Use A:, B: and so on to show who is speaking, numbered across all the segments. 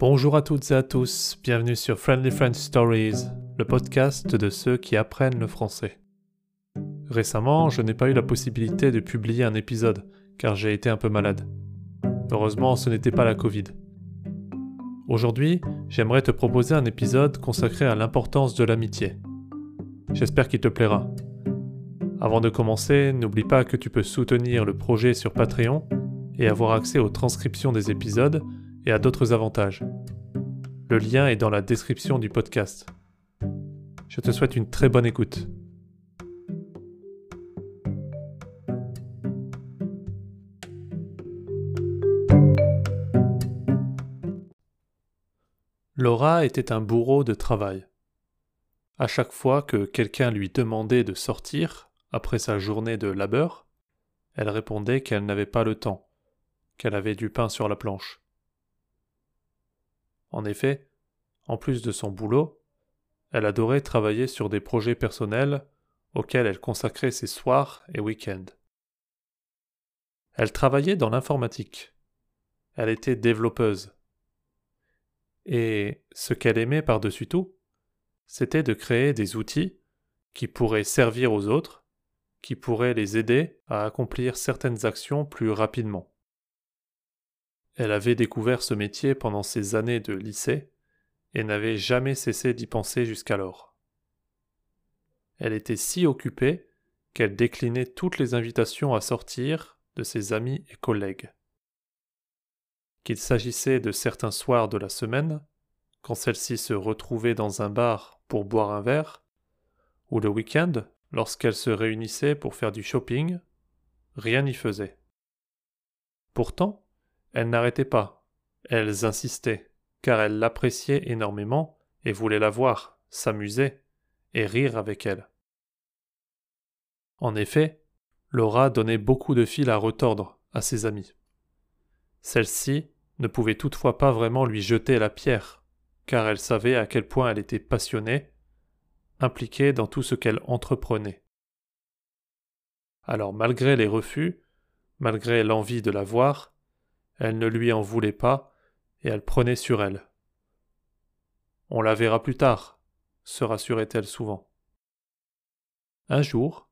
A: Bonjour à toutes et à tous, bienvenue sur Friendly French Stories, le podcast de ceux qui apprennent le français. Récemment, je n'ai pas eu la possibilité de publier un épisode, car j'ai été un peu malade. Heureusement, ce n'était pas la Covid. Aujourd'hui, j'aimerais te proposer un épisode consacré à l'importance de l'amitié. J'espère qu'il te plaira. Avant de commencer, n'oublie pas que tu peux soutenir le projet sur Patreon et avoir accès aux transcriptions des épisodes et à d'autres avantages. Le lien est dans la description du podcast. Je te souhaite une très bonne écoute. Laura était un bourreau de travail. À chaque fois que quelqu'un lui demandait de sortir, après sa journée de labeur, elle répondait qu'elle n'avait pas le temps, qu'elle avait du pain sur la planche. En effet, en plus de son boulot, elle adorait travailler sur des projets personnels auxquels elle consacrait ses soirs et week-ends. Elle travaillait dans l'informatique. Elle était développeuse. Et ce qu'elle aimait par-dessus tout, c'était de créer des outils qui pourraient servir aux autres, qui pourraient les aider à accomplir certaines actions plus rapidement. Elle avait découvert ce métier pendant ses années de lycée et n'avait jamais cessé d'y penser jusqu'alors. Elle était si occupée qu'elle déclinait toutes les invitations à sortir de ses amis et collègues. Qu'il s'agissait de certains soirs de la semaine, quand celle-ci se retrouvait dans un bar pour boire un verre, ou le week-end, lorsqu'elle se réunissait pour faire du shopping, rien n'y faisait. Pourtant, elles n'arrêtaient pas, elles insistaient, car elles l'appréciaient énormément et voulaient la voir, s'amuser et rire avec elle. En effet, Laura donnait beaucoup de fil à retordre à ses amis. Celle-ci ne pouvait toutefois pas vraiment lui jeter la pierre, car elle savait à quel point elle était passionnée, impliquée dans tout ce qu'elle entreprenait. Alors malgré les refus, malgré l'envie de la voir, elle ne lui en voulait pas, et elle prenait sur elle. On la verra plus tard, se rassurait-elle souvent. Un jour,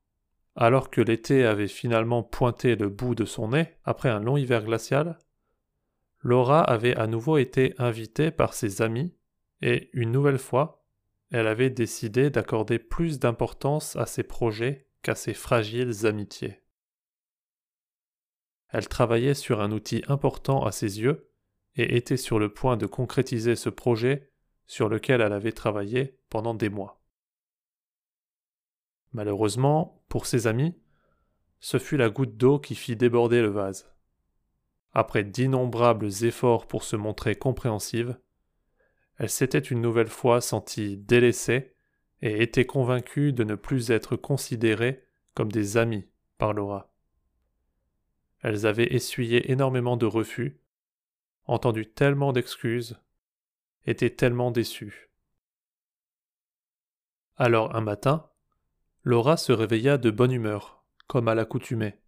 A: alors que l'été avait finalement pointé le bout de son nez après un long hiver glacial, Laura avait à nouveau été invitée par ses amis, et une nouvelle fois, elle avait décidé d'accorder plus d'importance à ses projets qu'à ses fragiles amitiés. Elle travaillait sur un outil important à ses yeux et était sur le point de concrétiser ce projet sur lequel elle avait travaillé pendant des mois. Malheureusement, pour ses amis, ce fut la goutte d'eau qui fit déborder le vase. Après d'innombrables efforts pour se montrer compréhensive, elle s'était une nouvelle fois sentie délaissée et était convaincue de ne plus être considérée comme des amis par Laura. Elles avaient essuyé énormément de refus, entendu tellement d'excuses, été tellement déçues. Alors un matin, Laura se réveilla de bonne humeur, comme à l'accoutumée,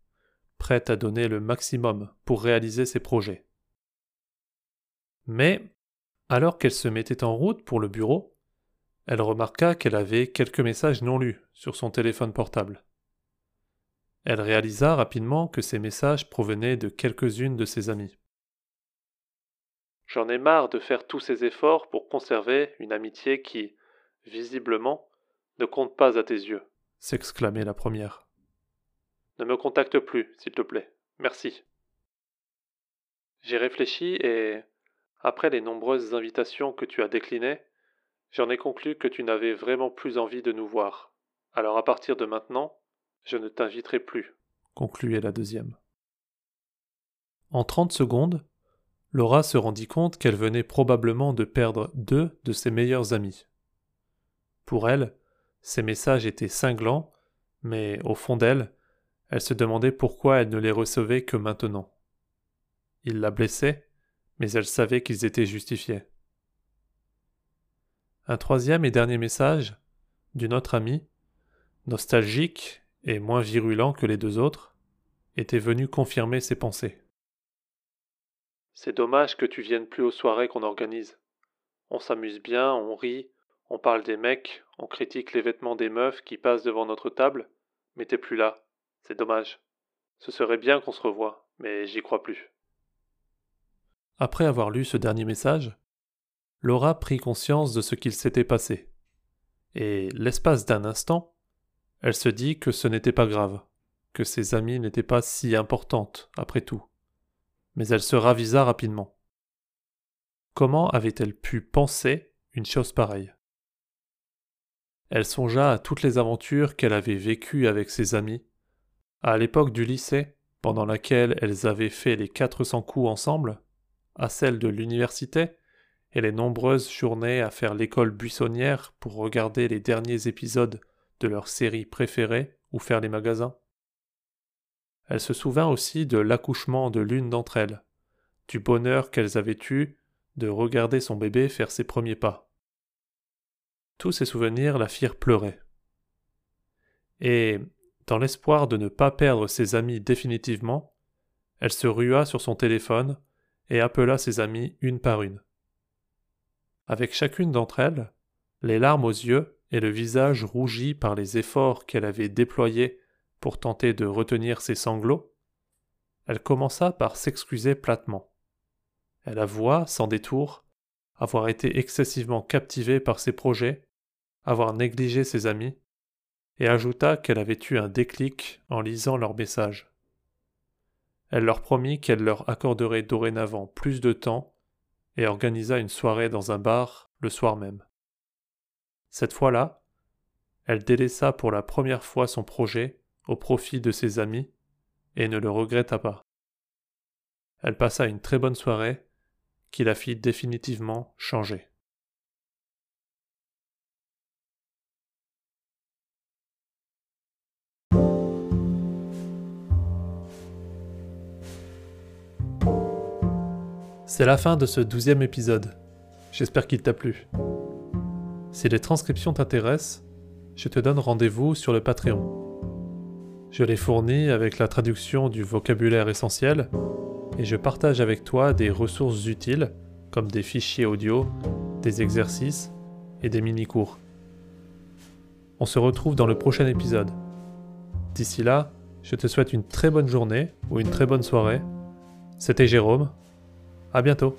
A: prête à donner le maximum pour réaliser ses projets. Mais, alors qu'elle se mettait en route pour le bureau, elle remarqua qu'elle avait quelques messages non lus sur son téléphone portable. Elle réalisa rapidement que ces messages provenaient de quelques-unes de ses amies. J'en ai marre de faire tous ces efforts pour conserver une amitié qui, visiblement, ne compte pas à tes yeux, s'exclamait la première. Ne me contacte plus, s'il te plaît. Merci. J'ai réfléchi et, après les nombreuses invitations que tu as déclinées, j'en ai conclu que tu n'avais vraiment plus envie de nous voir. Alors à partir de maintenant, je ne t'inviterai plus, concluait la deuxième. En trente secondes, Laura se rendit compte qu'elle venait probablement de perdre deux de ses meilleurs amis. Pour elle, ces messages étaient cinglants, mais au fond d'elle, elle se demandait pourquoi elle ne les recevait que maintenant. Ils la blessaient, mais elle savait qu'ils étaient justifiés. Un troisième et dernier message, d'une autre amie, nostalgique et moins virulent que les deux autres, était venu confirmer ses pensées. C'est dommage que tu viennes plus aux soirées qu'on organise. On s'amuse bien, on rit, on parle des mecs, on critique les vêtements des meufs qui passent devant notre table, mais t'es plus là. C'est dommage. Ce serait bien qu'on se revoie, mais j'y crois plus. Après avoir lu ce dernier message, Laura prit conscience de ce qu'il s'était passé. Et l'espace d'un instant, elle se dit que ce n'était pas grave, que ses amies n'étaient pas si importantes, après tout. Mais elle se ravisa rapidement. Comment avait-elle pu penser une chose pareille? Elle songea à toutes les aventures qu'elle avait vécues avec ses amis, à l'époque du lycée, pendant laquelle elles avaient fait les quatre cents coups ensemble, à celle de l'université, et les nombreuses journées à faire l'école buissonnière pour regarder les derniers épisodes de leur série préférée ou faire les magasins. Elle se souvint aussi de l'accouchement de l'une d'entre elles, du bonheur qu'elles avaient eu de regarder son bébé faire ses premiers pas. Tous ces souvenirs la firent pleurer. Et, dans l'espoir de ne pas perdre ses amis définitivement, elle se rua sur son téléphone et appela ses amis une par une. Avec chacune d'entre elles, les larmes aux yeux et le visage rougi par les efforts qu'elle avait déployés pour tenter de retenir ses sanglots, elle commença par s'excuser platement. Elle avoua, sans détour, avoir été excessivement captivée par ses projets, avoir négligé ses amis, et ajouta qu'elle avait eu un déclic en lisant leurs messages. Elle leur promit qu'elle leur accorderait dorénavant plus de temps et organisa une soirée dans un bar le soir même. Cette fois-là, elle délaissa pour la première fois son projet au profit de ses amis et ne le regretta pas. Elle passa une très bonne soirée qui la fit définitivement changer. C'est la fin de ce douzième épisode. J'espère qu'il t'a plu. Si les transcriptions t'intéressent, je te donne rendez-vous sur le Patreon. Je les fournis avec la traduction du vocabulaire essentiel et je partage avec toi des ressources utiles comme des fichiers audio, des exercices et des mini-cours. On se retrouve dans le prochain épisode. D'ici là, je te souhaite une très bonne journée ou une très bonne soirée. C'était Jérôme à bientôt